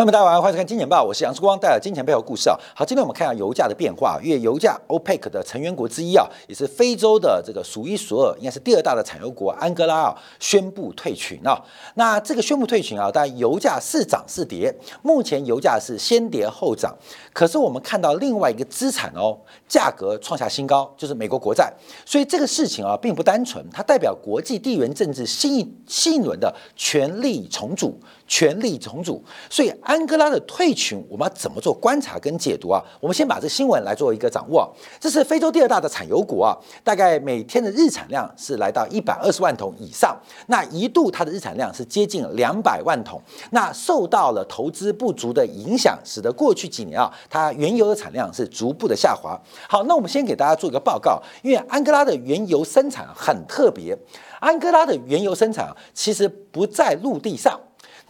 朋友们，大家好，欢迎收看《金钱报》，我是杨世光，带来金钱背后故事啊。好，今天我们看一下油价的变化，因为油价 OPEC 的成员国之一啊，也是非洲的这个数一数二，应该是第二大的产油国安哥拉啊，宣布退群啊。那这个宣布退群啊，但油价是涨是跌，目前油价是先跌后涨。可是我们看到另外一个资产哦，价格创下新高，就是美国国债。所以这个事情啊，并不单纯，它代表国际地缘政治新一新一轮的权力重组。权力重组，所以安哥拉的退群，我们要怎么做观察跟解读啊？我们先把这新闻来做一个掌握。这是非洲第二大的产油国啊，大概每天的日产量是来到一百二十万桶以上。那一度它的日产量是接近两百万桶。那受到了投资不足的影响，使得过去几年啊，它原油的产量是逐步的下滑。好，那我们先给大家做一个报告，因为安哥拉的原油生产很特别，安哥拉的原油生产，其实不在陆地上。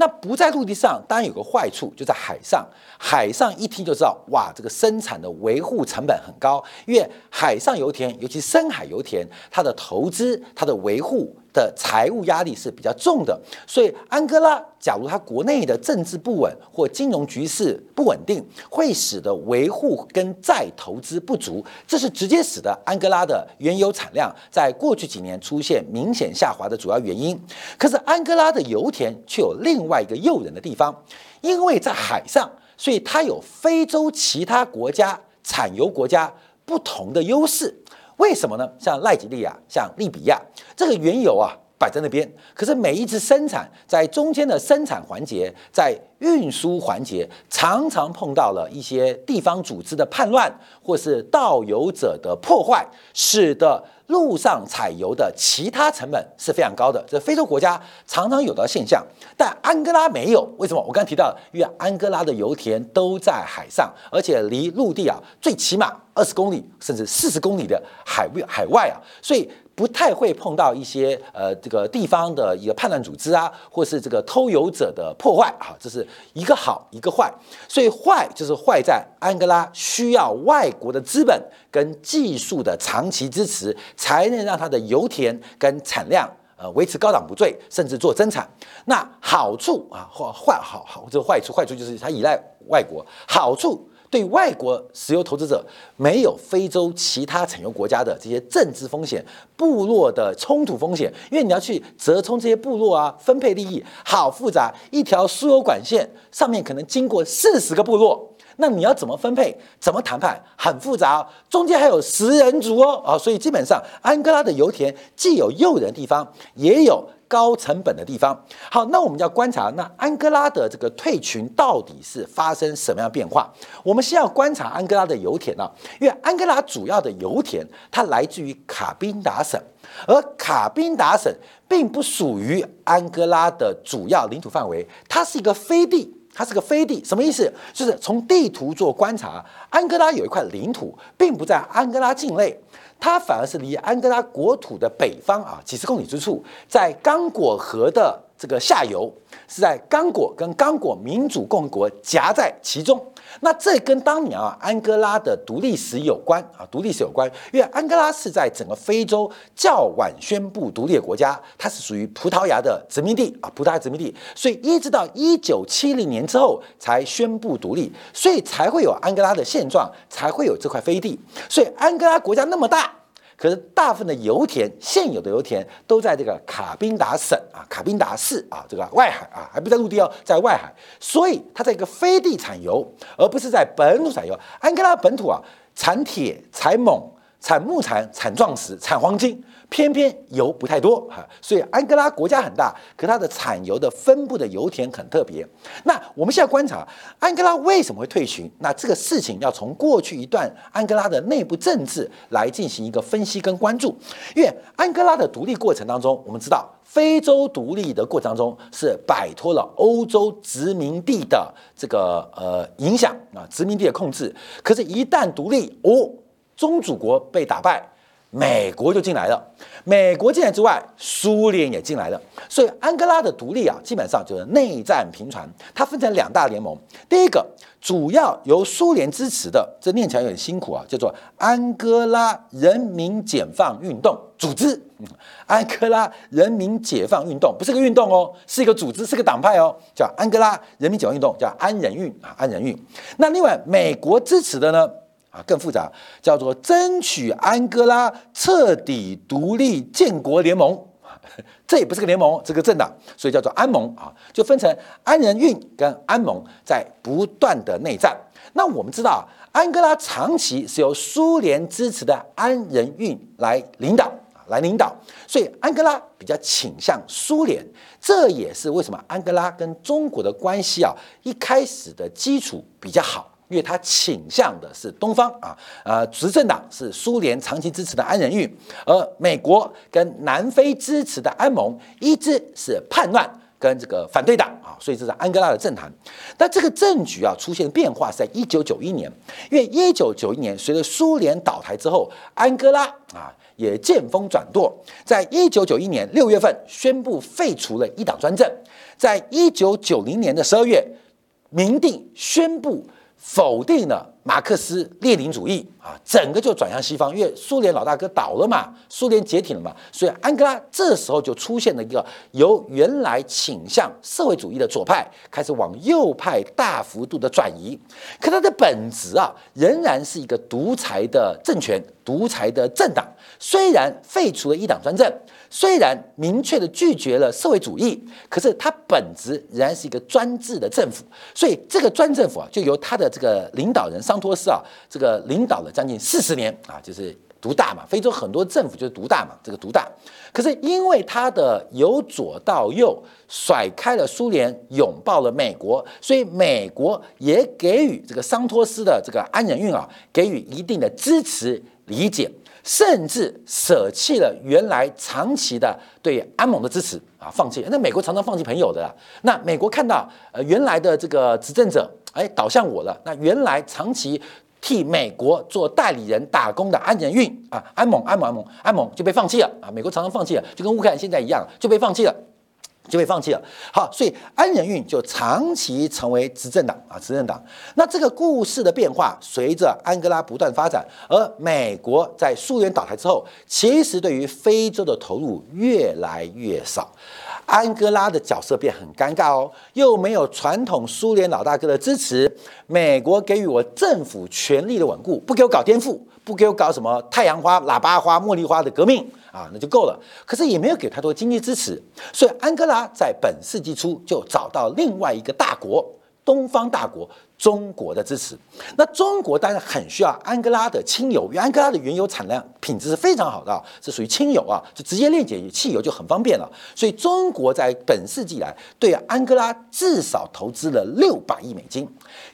那不在陆地上，当然有个坏处，就在海上。海上一听就知道，哇，这个生产的维护成本很高，因为海上油田，尤其深海油田，它的投资、它的维护。的财务压力是比较重的，所以安哥拉假如它国内的政治不稳或金融局势不稳定，会使得维护跟再投资不足，这是直接使得安哥拉的原油产量在过去几年出现明显下滑的主要原因。可是安哥拉的油田却有另外一个诱人的地方，因为在海上，所以它有非洲其他国家产油国家不同的优势。为什么呢？像赖吉利亚、像利比亚，这个原油啊摆在那边，可是每一次生产在中间的生产环节，在运输环节，常常碰到了一些地方组织的叛乱，或是盗油者的破坏，使得。陆上采油的其他成本是非常高的，这非洲国家常常有的现象，但安哥拉没有。为什么？我刚刚提到，因为安哥拉的油田都在海上，而且离陆地啊最起码二十公里甚至四十公里的海外海外啊，所以。不太会碰到一些呃这个地方的一个叛乱组织啊，或是这个偷油者的破坏啊，这是一个好一个坏，所以坏就是坏在安哥拉需要外国的资本跟技术的长期支持，才能让它的油田跟产量呃维持高档不坠，甚至做增产。那好处啊或坏好好这个坏处坏处就是它依赖外国，好处。对外国石油投资者没有非洲其他产油国家的这些政治风险、部落的冲突风险，因为你要去折冲这些部落啊，分配利益好复杂，一条输油管线上面可能经过四十个部落，那你要怎么分配、怎么谈判，很复杂，中间还有食人族哦啊，所以基本上安哥拉的油田既有诱人的地方，也有。高成本的地方，好，那我们要观察那安哥拉的这个退群到底是发生什么样变化？我们先要观察安哥拉的油田啊，因为安哥拉主要的油田它来自于卡宾达省，而卡宾达省并不属于安哥拉的主要领土范围，它是一个飞地，它是个飞地，什么意思？就是从地图做观察，安哥拉有一块领土，并不在安哥拉境内。它反而是离安哥拉国土的北方啊几十公里之处，在刚果河的这个下游，是在刚果跟刚果民主共和国夹在其中。那这跟当年啊安哥拉的独立史有关啊，独立史有关，因为安哥拉是在整个非洲较晚宣布独立的国家，它是属于葡萄牙的殖民地啊，葡萄牙殖民地，所以一直到一九七零年之后才宣布独立，所以才会有安哥拉的现状，才会有这块飞地。所以安哥拉国家那么大。可是大部分的油田，现有的油田都在这个卡宾达省啊，卡宾达市啊，这个外海啊，还不在陆地哦，在外海，所以它在一个非地产油，而不是在本土产油。安哥拉本土啊，产铁、产锰、产木材、产钻石、产黄金。偏偏油不太多哈，所以安哥拉国家很大，可它的产油的分布的油田很特别。那我们现在观察安哥拉为什么会退群？那这个事情要从过去一段安哥拉的内部政治来进行一个分析跟关注。因为安哥拉的独立过程当中，我们知道非洲独立的过程当中是摆脱了欧洲殖民地的这个呃影响啊，殖民地的控制。可是，一旦独立哦，宗主国被打败。美国就进来了，美国进来之外，苏联也进来了，所以安哥拉的独立啊，基本上就是内战频传。它分成两大联盟，第一个主要由苏联支持的，这念起来有点辛苦啊，叫做安哥拉人民解放运动组织，安哥拉人民解放运动不是个运动哦，是一个组织，是个党派哦，叫安哥拉人民解放运动，叫安人运啊，安人运。那另外美国支持的呢啊更复杂，叫做争取安哥拉彻底独立建国联盟，这也不是个联盟，这个政党，所以叫做安盟啊，就分成安人运跟安盟在不断的内战。那我们知道，安哥拉长期是由苏联支持的安人运来领导，来领导，所以安哥拉比较倾向苏联，这也是为什么安哥拉跟中国的关系啊一开始的基础比较好，因为它倾向的是东方啊，呃，执政党是苏联长期支持的安人运，而美国跟南非支持的安盟一直是叛乱。跟这个反对党啊，所以这是安哥拉的政坛。但这个政局啊出现变化是在一九九一年，因为一九九一年随着苏联倒台之后，安哥拉啊也见风转舵，在一九九一年六月份宣布废除了一党专政，在一九九零年的十二月，明定宣布否定了。马克思列宁主义啊，整个就转向西方，因为苏联老大哥倒了嘛，苏联解体了嘛，所以安哥拉这时候就出现了一个由原来倾向社会主义的左派，开始往右派大幅度的转移。可它的本质啊，仍然是一个独裁的政权、独裁的政党。虽然废除了一党专政，虽然明确的拒绝了社会主义，可是它本质仍然是一个专制的政府。所以这个专政府啊，就由他的这个领导人桑。托斯啊，这个领导了将近四十年啊，就是独大嘛。非洲很多政府就是独大嘛，这个独大。可是因为他的由左到右甩开了苏联，拥抱了美国，所以美国也给予这个桑托斯的这个安人运啊，给予一定的支持理解，甚至舍弃了原来长期的对安盟的支持啊，放弃。那美国常常放弃朋友的啦。那美国看到呃原来的这个执政者。哎，倒向我了。那原来长期替美国做代理人打工的安仁运啊，安盟、安盟、安盟、安盟就被放弃了啊。美国常常放弃了，就跟乌克兰现在一样，就被放弃了，就被放弃了。好，所以安仁运就长期成为执政党啊，执政党。那这个故事的变化，随着安哥拉不断发展，而美国在苏联倒台之后，其实对于非洲的投入越来越少。安哥拉的角色变很尴尬哦，又没有传统苏联老大哥的支持，美国给予我政府权力的稳固，不给我搞颠覆，不给我搞什么太阳花、喇叭花、茉莉花的革命啊，那就够了。可是也没有给太多经济支持，所以安哥拉在本世纪初就找到另外一个大国，东方大国。中国的支持，那中国当然很需要安哥拉的轻油，因为安哥拉的原油产量品质是非常好的，是属于轻油啊，就直接炼解汽油就很方便了。所以中国在本世纪来对安哥拉至少投资了六百亿美金，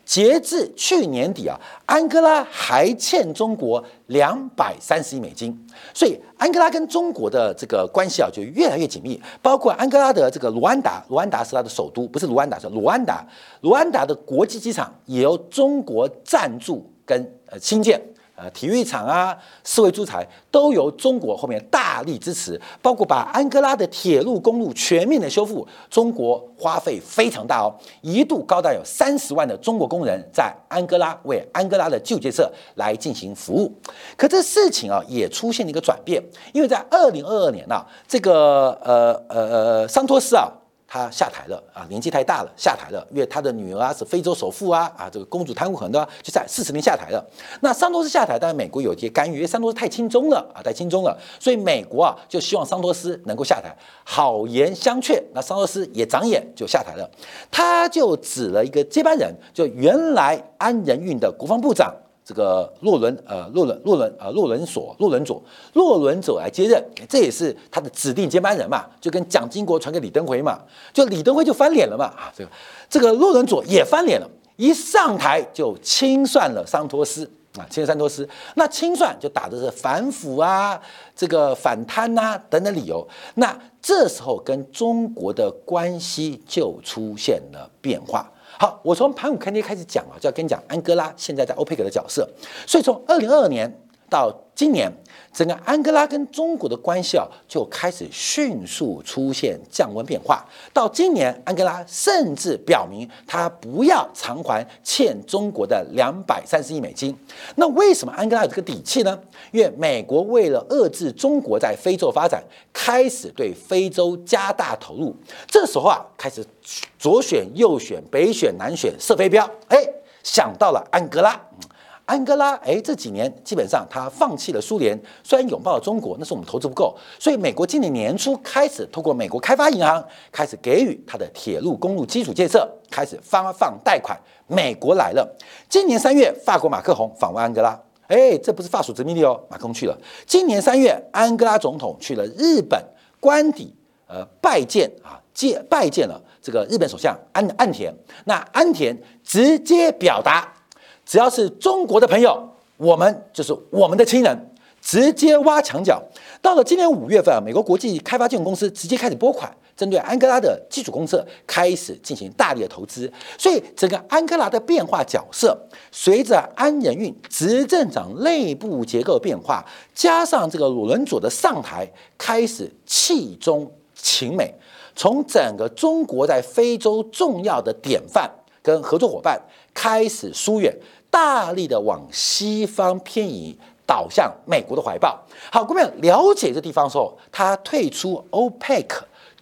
截至去年底啊，安哥拉还欠中国两百三十亿美金，所以安哥拉跟中国的这个关系啊就越来越紧密，包括安哥拉的这个卢安达，卢安达是它的首都，不是卢安达是卢安达，卢安达的国际机场。也由中国赞助跟呃新建，呃体育场啊、四维住宅都由中国后面大力支持，包括把安哥拉的铁路、公路全面的修复，中国花费非常大哦，一度高达有三十万的中国工人在安哥拉为安哥拉的旧建设来进行服务。可这事情啊也出现了一个转变，因为在二零二二年呐，这个呃呃呃桑托斯啊。他下台了啊，年纪太大了，下台了，因为他的女儿啊是非洲首富啊，啊，这个公主贪污很多，就在四十年下台了。那桑托斯下台，当然美国有些干预，因为桑托斯太轻中了啊，太轻中了，所以美国啊就希望桑托斯能够下台，好言相劝。那桑托斯也长眼，就下台了。他就指了一个接班人，就原来安仁运的国防部长。这个洛伦呃洛伦洛伦呃洛伦索洛伦佐洛伦佐来接任，这也是他的指定接班人嘛，就跟蒋经国传给李登辉嘛，就李登辉就翻脸了嘛啊，这个这个洛伦佐也翻脸了，一上台就清算了桑托斯啊，清算桑托斯，那清算就打的是反腐啊，这个反贪呐等等理由，那这时候跟中国的关系就出现了变化。好，我从盘古开天开始讲啊，就要跟你讲安哥拉现在在欧佩克的角色。所以从二零二二年到今年，整个安哥拉跟中国的关系啊就开始迅速出现降温变化。到今年，安哥拉甚至表明他不要偿还欠中国的两百三十亿美金。那为什么安哥拉有这个底气呢？因为美国为了遏制中国在非洲发展，开始对非洲加大投入。这时候啊，开始左选右选北选南选射飞镖，哎，想到了安哥拉。安哥拉，哎，这几年基本上他放弃了苏联，虽然拥抱了中国，那是我们投资不够，所以美国今年年初开始通过美国开发银行开始给予他的铁路、公路基础建设开始发放贷款。美国来了，今年三月，法国马克宏访问安哥拉，哎，这不是法属殖民地哦，马克宏去了。今年三月，安哥拉总统去了日本官邸，呃，拜见啊，见拜见了这个日本首相安安田。那安田直接表达。只要是中国的朋友，我们就是我们的亲人，直接挖墙脚。到了今年五月份啊，美国国际开发金融公司直接开始拨款，针对安哥拉的基础公设开始进行大力的投资。所以整个安哥拉的变化角色，随着安仁运执政长内部结构变化，加上这个鲁伦佐的上台，开始弃中情美，从整个中国在非洲重要的典范跟合作伙伴开始疏远。大力的往西方偏移，倒向美国的怀抱。好，各位了解这地方的时候，他退出 OPEC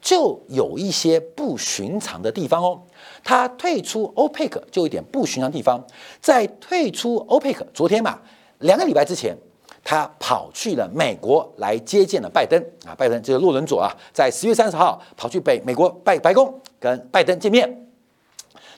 就有一些不寻常的地方哦。他退出 OPEC 就有点不寻常地方，在退出 OPEC 昨天嘛，两个礼拜之前，他跑去了美国来接见了拜登啊，拜登这个洛伦佐啊，在十月三十号跑去北美国拜白宫跟拜登见面。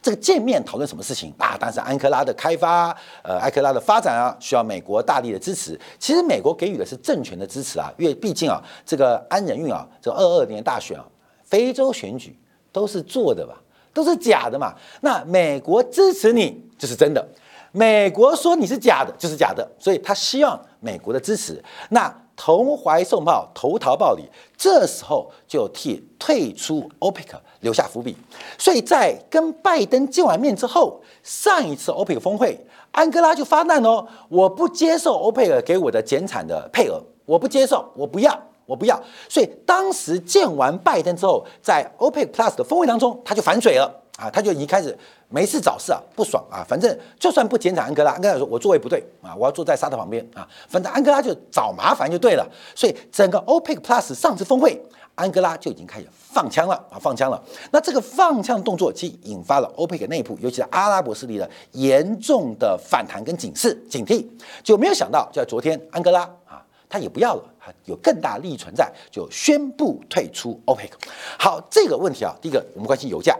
这个见面讨论什么事情啊？当时安克拉的开发，呃，安克拉的发展啊，需要美国大力的支持。其实美国给予的是政权的支持啊，因为毕竟啊，这个安仁运啊，这二二年大选啊，非洲选举都是做的吧，都是假的嘛。那美国支持你这是真的，美国说你是假的就是假的，所以他希望美国的支持。那投怀送抱，投桃报李，这时候就替退出 OPEC 留下伏笔。所以在跟拜登见完面之后，上一次 OPEC 峰会，安哥拉就发难哦，我不接受 OPEC 给我的减产的配额，我不接受，我不要，我不要。所以当时见完拜登之后，在 OPEC Plus 的峰会当中，他就反水了啊，他就已经开始。没事找事啊，不爽啊！反正就算不减产安哥拉，安哥拉说我座位不对啊，我要坐在沙特旁边啊。反正安哥拉就找麻烦就对了。所以整个 OPEC Plus 上次峰会，安哥拉就已经开始放枪了啊，放枪了。那这个放枪动作，其引发了 OPEC 内部，尤其是阿拉伯势力的严重的反弹跟警示、警惕。就没有想到，就在昨天，安哥拉啊，他也不要了，有更大利益存在，就宣布退出 OPEC。好，这个问题啊，第一个我们关心油价。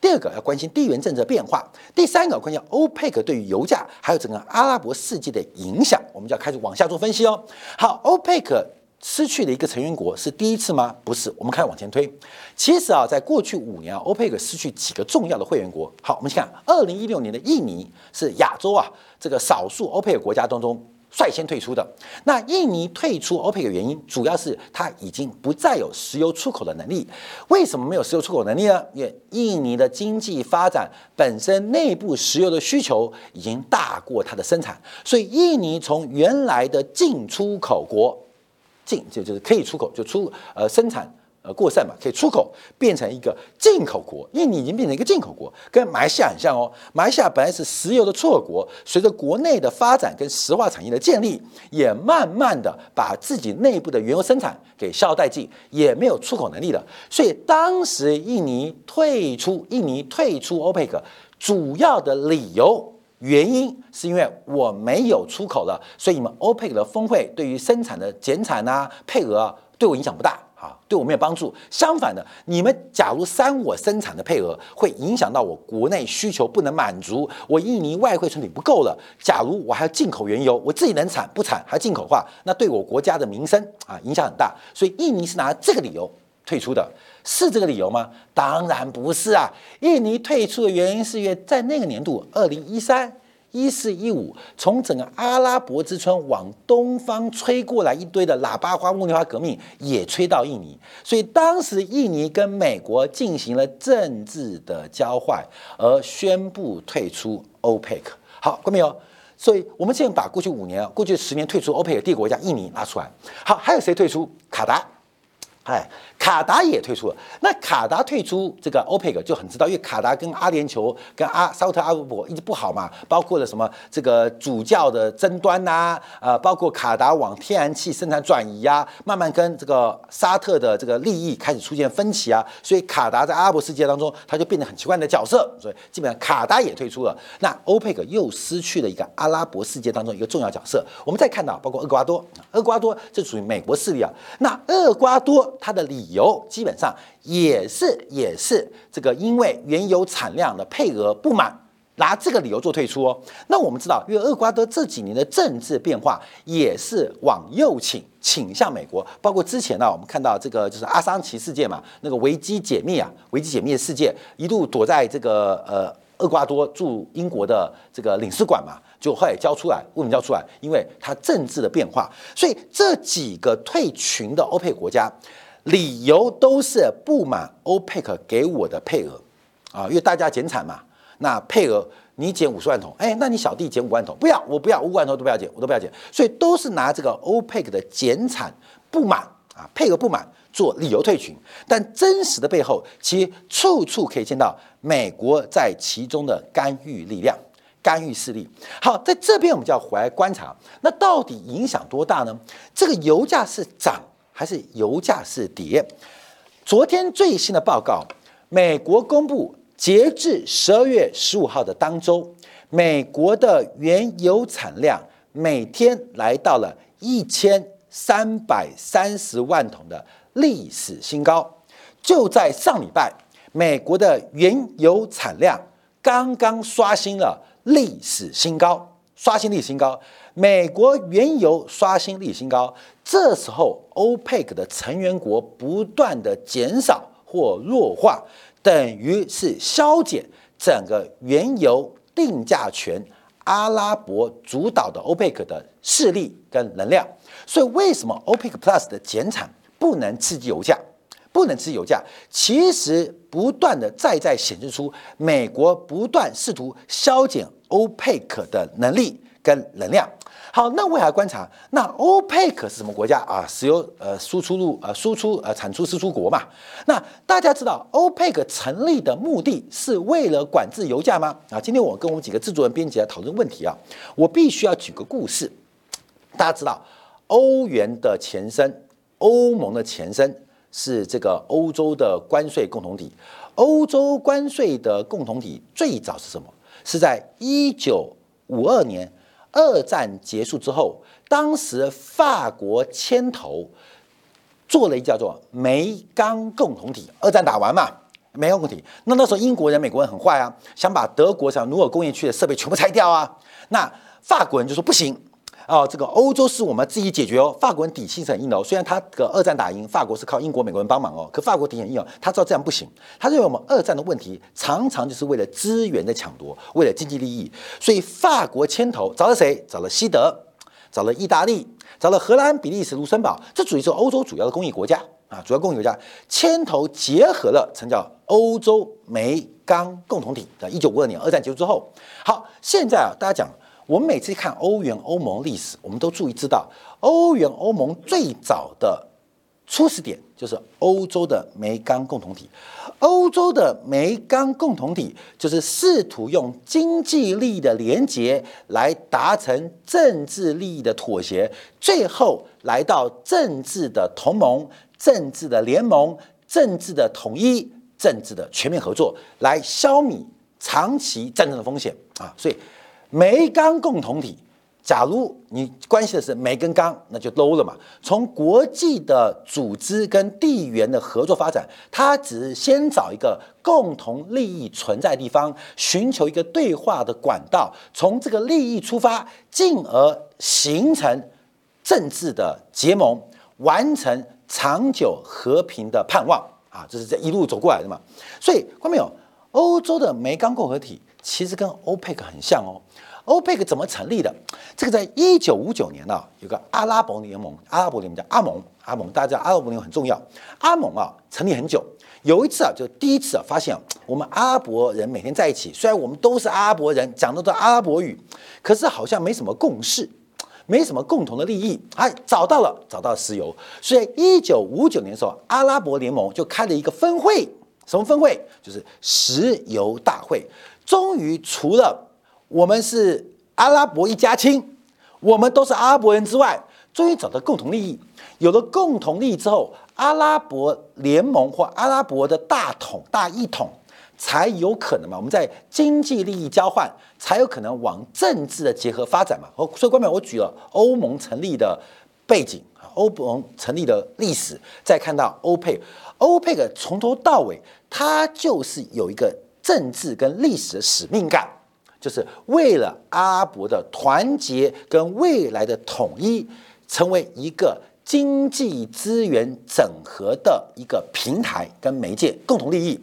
第二个要关心地缘政治变化，第三个关心欧佩克对于油价还有整个阿拉伯世界的影响，我们就要开始往下做分析哦。好，欧佩克失去了一个成员国是第一次吗？不是，我们开始往前推。其实啊，在过去五年啊，欧佩克失去几个重要的会员国。好，我们先看二零一六年的印尼是亚洲啊这个少数欧佩克国家当中。率先退出的那印尼退出 OPEC 的原因，主要是它已经不再有石油出口的能力。为什么没有石油出口能力呢？因为印尼的经济发展本身内部石油的需求已经大过它的生产，所以印尼从原来的进出口国，进就就是可以出口就出呃生产。过剩嘛，可以出口变成一个进口国，印尼已经变成一个进口国，跟马来西亚很像哦。马来西亚本来是石油的出口国，随着国内的发展跟石化产业的建立，也慢慢的把自己内部的原油生产给消耗殆尽，也没有出口能力了。所以当时印尼退出，印尼退出 OPEC 主要的理由原因，是因为我没有出口了，所以你们 OPEC 的峰会对于生产的减产啊、配额啊，对我影响不大。啊，对我没有帮助。相反的，你们假如删我生产的配额，会影响到我国内需求不能满足，我印尼外汇存底不够了。假如我还要进口原油，我自己能产不产还进口的话，那对我国家的民生啊影响很大。所以印尼是拿这个理由退出的，是这个理由吗？当然不是啊。印尼退出的原因是因为在那个年度，二零一三。一四一五，从整个阿拉伯之春往东方吹过来一堆的喇叭花、茉莉花革命，也吹到印尼，所以当时印尼跟美国进行了政治的交换，而宣布退出 OPEC。好，各位朋友，所以我们现在把过去五年、过去十年退出欧佩克帝国家印尼拿出来，好，还有谁退出？卡达。哎，卡达也退出了。那卡达退出这个 OPEC 就很知道，因为卡达跟阿联酋、跟阿沙特阿拉伯一直不好嘛，包括了什么这个主教的争端呐，呃，包括卡达往天然气生产转移啊，慢慢跟这个沙特的这个利益开始出现分歧啊，所以卡达在阿拉伯世界当中，它就变得很奇怪的角色。所以基本上卡达也退出了，那 OPEC 又失去了一个阿拉伯世界当中一个重要角色。我们再看到，包括厄瓜多，厄瓜多这属于美国势力啊，那厄瓜多。它的理由基本上也是也是这个，因为原油产量的配额不满，拿这个理由做退出哦。那我们知道，因为厄瓜多这几年的政治变化也是往右倾，倾向美国。包括之前呢，我们看到这个就是阿桑奇事件嘛，那个维基解密啊，维基解密的事件，一度躲在这个呃厄瓜多驻英国的这个领事馆嘛。就后来交出来，为什么交出来？因为它政治的变化，所以这几个退群的欧佩国家，理由都是不满欧佩克给我的配额。啊，因为大家减产嘛，那配额你减五十万桶，哎，那你小弟减五万桶，不要，我不要五万桶都不要减，我都不要减，所以都是拿这个欧佩克的减产不满啊，配额不满做理由退群，但真实的背后，其实处处可以见到美国在其中的干预力量。干预势力，好，在这边我们就要回来观察，那到底影响多大呢？这个油价是涨还是油价是跌？昨天最新的报告，美国公布截至十二月十五号的当周，美国的原油产量每天来到了一千三百三十万桶的历史新高。就在上礼拜，美国的原油产量刚刚刷新了。历史新高，刷新历史新高。美国原油刷新历史新高，这时候欧佩克的成员国不断的减少或弱化，等于是消减整个原油定价权、阿拉伯主导的欧佩克的势力跟能量。所以，为什么欧佩克 Plus 的减产不能刺激油价？不能吃油价，其实不断的再再显示出美国不断试图削减欧佩克的能力跟能量。好，那为啥观察？那欧佩克是什么国家啊？石油呃输出入呃输出呃产出输出国嘛。那大家知道欧佩克成立的目的是为了管制油价吗？啊，今天我跟我们几个制作人编辑来讨论问题啊，我必须要举个故事。大家知道欧元的前身，欧盟的前身。是这个欧洲的关税共同体，欧洲关税的共同体最早是什么？是在一九五二年二战结束之后，当时法国牵头做了一叫做煤钢共同体。二战打完嘛，煤钢共同体，那那时候英国人、美国人很坏啊，想把德国像努尔工业区的设备全部拆掉啊，那法国人就说不行。哦，这个欧洲是我们自己解决哦。法国人底气是很硬的哦，虽然他个二战打赢，法国是靠英国、美国人帮忙哦，可法国底很硬哦。他知道这样不行，他认为我们二战的问题常常就是为了资源的抢夺，为了经济利益，所以法国牵头找了谁？找了西德，找了意大利，找了荷兰、比利时、卢森堡，这属于是欧洲主要的工业国家啊，主要工业国家牵头结合了，成叫欧洲煤钢共同体。在一九五二年二战结束之后，好，现在啊，大家讲。我们每次看欧元、欧盟历史，我们都注意知道，欧元、欧盟最早的初始点就是欧洲的煤钢共同体。欧洲的煤钢共同体就是试图用经济利益的连结来达成政治利益的妥协，最后来到政治的同盟、政治的联盟、政治的统一、政治的全面合作，来消弭长期战争的风险啊！所以。煤钢共同体，假如你关系的是煤跟钢，那就 low 了嘛。从国际的组织跟地缘的合作发展，它只是先找一个共同利益存在地方，寻求一个对话的管道，从这个利益出发，进而形成政治的结盟，完成长久和平的盼望啊！这是这一路走过来的嘛。所以，看到没有？欧洲的煤钢共和体其实跟欧佩克很像哦。欧佩克怎么成立的？这个在一九五九年呢，有个阿拉伯联盟，阿拉伯联盟叫阿盟，阿盟大家知道阿拉伯联盟很重要。阿盟啊，成立很久，有一次啊，就第一次啊，发现我们阿拉伯人每天在一起，虽然我们都是阿拉伯人，讲的都阿拉伯语，可是好像没什么共识，没什么共同的利益。哎，找到了，找到石油。所以一九五九年的时候，阿拉伯联盟就开了一个分会，什么分会？就是石油大会。终于除了我们是阿拉伯一家亲，我们都是阿拉伯人之外，终于找到共同利益。有了共同利益之后，阿拉伯联盟或阿拉伯的大统大一统才有可能嘛？我们在经济利益交换，才有可能往政治的结合发展嘛？哦，所以关面我举了欧盟成立的背景欧盟成立的历史，再看到欧佩，欧佩克从头到尾，它就是有一个政治跟历史的使命感，就是为了阿拉伯的团结跟未来的统一，成为一个。经济资源整合的一个平台跟媒介，共同利益。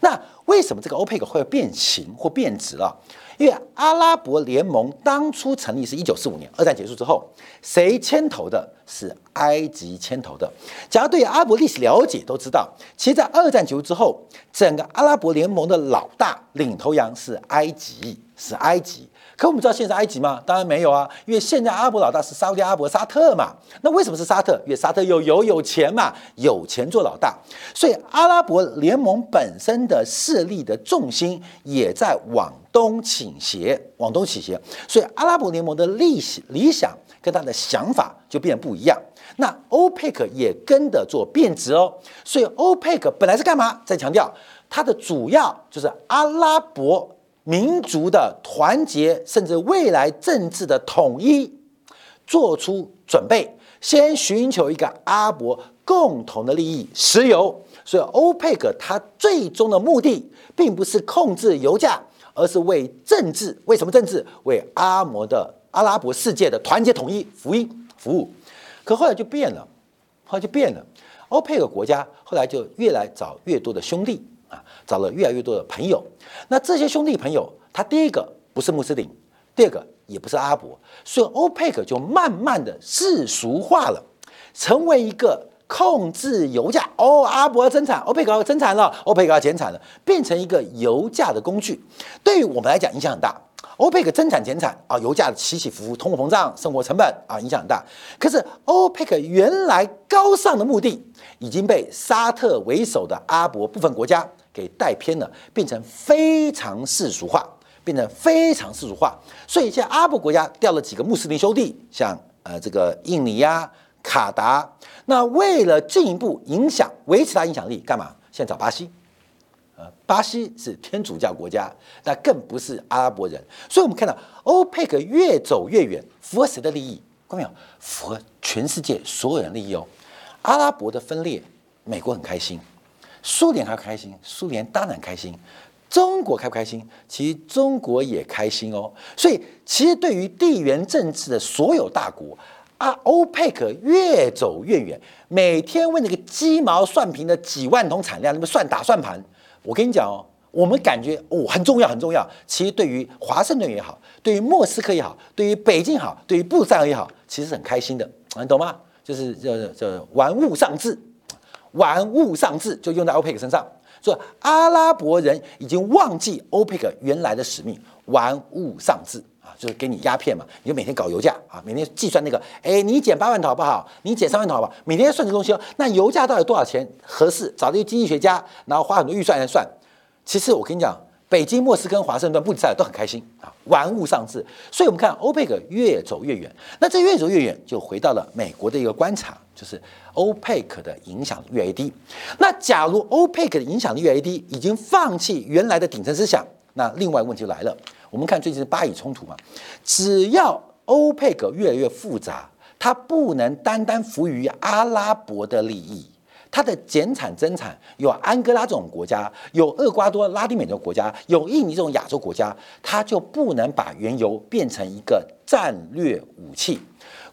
那为什么这个欧佩克会变形或变质了？因为阿拉伯联盟当初成立是一九四五年，二战结束之后，谁牵头的？是埃及牵头的。假如对阿拉伯历史了解，都知道，其实，在二战结束之后，整个阿拉伯联盟的老大领头羊是埃及，是埃及。可我们知道现在埃及吗？当然没有啊，因为现在阿拉伯老大是沙特阿拉伯沙特嘛。那为什么是沙特？因为沙特有油有钱嘛，有钱做老大。所以阿拉伯联盟本身的势力的重心也在往东倾斜，往东倾斜。所以阿拉伯联盟的理理想跟他的想法就变得不一样。那欧佩克也跟着做变质哦。所以欧佩克本来是干嘛？再强调，它的主要就是阿拉伯。民族的团结，甚至未来政治的统一，做出准备，先寻求一个阿伯共同的利益——石油。所以，欧佩克它最终的目的，并不是控制油价，而是为政治，为什么政治？为阿摩的阿拉伯世界的团结统一福音服务。可后来就变了，后来就变了。欧佩克国家后来就越来找越多的兄弟。啊，找了越来越多的朋友。那这些兄弟朋友，他第一个不是穆斯林，第二个也不是阿伯，所以欧佩克就慢慢的世俗化了，成为一个控制油价。哦，阿伯要增产，欧佩克要增产了，欧佩克要减产了，变成一个油价的工具。对于我们来讲，影响很大。欧佩克增产减产啊，油价起起伏伏，通货膨胀，生活成本啊，影响很大。可是欧佩克原来高尚的目的，已经被沙特为首的阿伯部分国家。给带偏了，变成非常世俗化，变成非常世俗化。所以，现在阿拉伯国家掉了几个穆斯林兄弟，像呃这个印尼呀、卡达。那为了进一步影响、维持它影响力，干嘛？现在找巴西。呃，巴西是天主教国家，那更不是阿拉伯人。所以我们看到欧佩克越走越远，符合谁的利益？看到没有？符合全世界所有人利益哦。阿拉伯的分裂，美国很开心。苏联还开心，苏联当然开心。中国开不开心？其实中国也开心哦。所以，其实对于地缘政治的所有大国啊，欧佩克越走越远，每天为那个鸡毛蒜皮的几万桶产量那么算打算盘。我跟你讲哦，我们感觉哦很重要很重要。其实对于华盛顿也好，对于莫斯科也好，对于北京好，对于布萨尔也好，其实很开心的，你懂吗？就是叫叫玩物丧志。玩物丧志就用在欧佩克身上，说阿拉伯人已经忘记欧佩克原来的使命，玩物丧志啊，就是给你鸦片嘛，你就每天搞油价啊，每天计算那个，哎，你减八万头好不好？你减三万头好不好？每天算这东西哦，那油价到底多少钱合适？找这些经济学家，然后花很多预算来算。其实我跟你讲。北京、莫斯科、华盛顿、布里塞尔都很开心啊，玩物丧志。所以，我们看欧佩克越走越远。那这越走越远，就回到了美国的一个观察，就是欧佩克的影响力越来越低。那假如欧佩克的影响力越来越低，已经放弃原来的顶层思想，那另外问题来了。我们看最近的巴以冲突嘛，只要欧佩克越来越复杂，它不能单单服于阿拉伯的利益。它的减产增产有安哥拉这种国家，有厄瓜多、拉丁美洲国家，有印尼这种亚洲国家，它就不能把原油变成一个战略武器。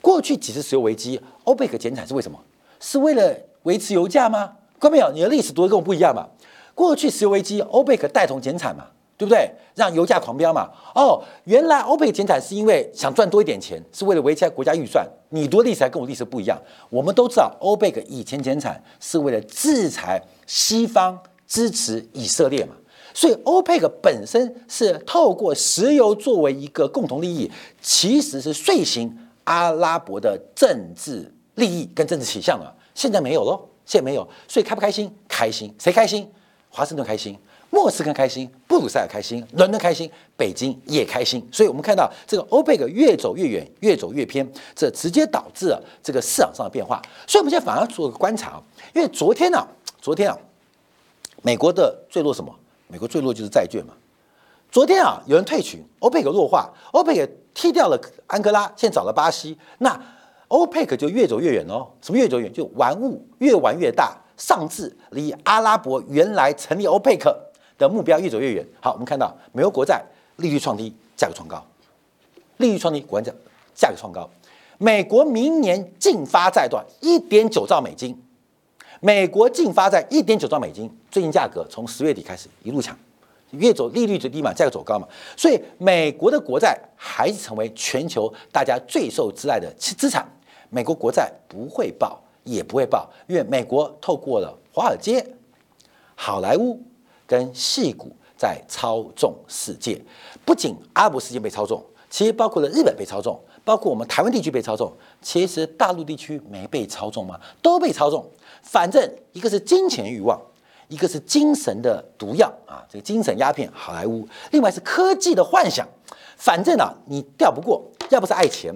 过去几次石油危机，欧佩克减产是为什么？是为了维持油价吗？各位朋友，你的历史读的跟我不一样嘛？过去石油危机，欧佩克带头减产嘛？对不对？让油价狂飙嘛。哦，原来欧佩克减产是因为想赚多一点钱，是为了维持国家预算。你读的历史跟我历史不一样。我们都知道，欧佩克以前减产是为了制裁西方支持以色列嘛。所以欧佩克本身是透过石油作为一个共同利益，其实是遂行阿拉伯的政治利益跟政治倾向啊。现在没有喽，现在没有，所以开不开心？开心，谁开心？华盛顿开心，莫斯科开心，布鲁塞尔开心，伦敦开心，北京也开心。所以我们看到这个欧佩克越走越远，越走越偏，这直接导致了这个市场上的变化。所以我们现在反而做个观察，因为昨天呢，昨天啊，美国的坠落什么？美国坠落就是债券嘛。昨天啊，有人退群，欧佩克弱化，欧佩克踢掉了安哥拉，现在找了巴西，那欧佩克就越走越远哦。什么越走越远？就玩物越玩越大，上至离阿拉伯原来成立欧佩克的目标越走越远。好，我们看到美国国债利率创低，价格创高，利率创低，果然讲价格创高。美国明年净发债段一点九兆美金。美国净发债一点九兆美金，最近价格从十月底开始一路抢，越走利率最低嘛，价格走高嘛，所以美国的国债还是成为全球大家最受挚爱的资产。美国国债不会爆，也不会爆，因为美国透过了华尔街、好莱坞跟戏股在操纵世界，不仅阿拉伯世界被操纵，其实包括了日本被操纵，包括我们台湾地区被操纵，其实大陆地区没被操纵吗？都被操纵。反正一个是金钱欲望，一个是精神的毒药啊，这个精神鸦片，好莱坞；另外是科技的幻想。反正啊，你调不过，要不是爱钱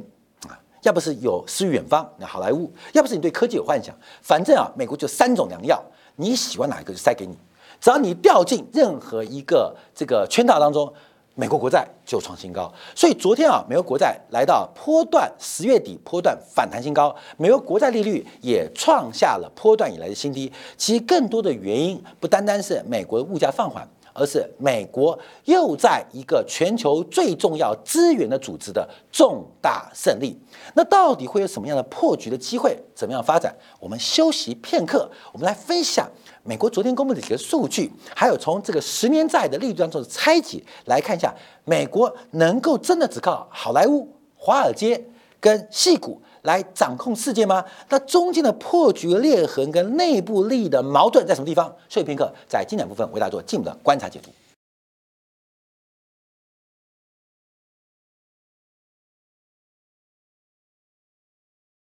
啊，要不是有诗与远方，那好莱坞；要不是你对科技有幻想。反正啊，美国就三种良药，你喜欢哪一个就塞给你，只要你掉进任何一个这个圈套当中。美国国债就创新高，所以昨天啊，美国国债来到波段十月底波段反弹新高，美国国债利率也创下了波段以来的新低。其实更多的原因不单单是美国的物价放缓，而是美国又在一个全球最重要资源的组织的重大胜利。那到底会有什么样的破局的机会？怎么样发展？我们休息片刻，我们来分享。美国昨天公布的几个数据，还有从这个十年债的利率当中的拆解来看一下，美国能够真的只靠好莱坞、华尔街跟戏股来掌控世界吗？那中间的破局裂痕跟内部利益的矛盾在什么地方？休息片刻，在精彩部分为大家做进一步的观察解读。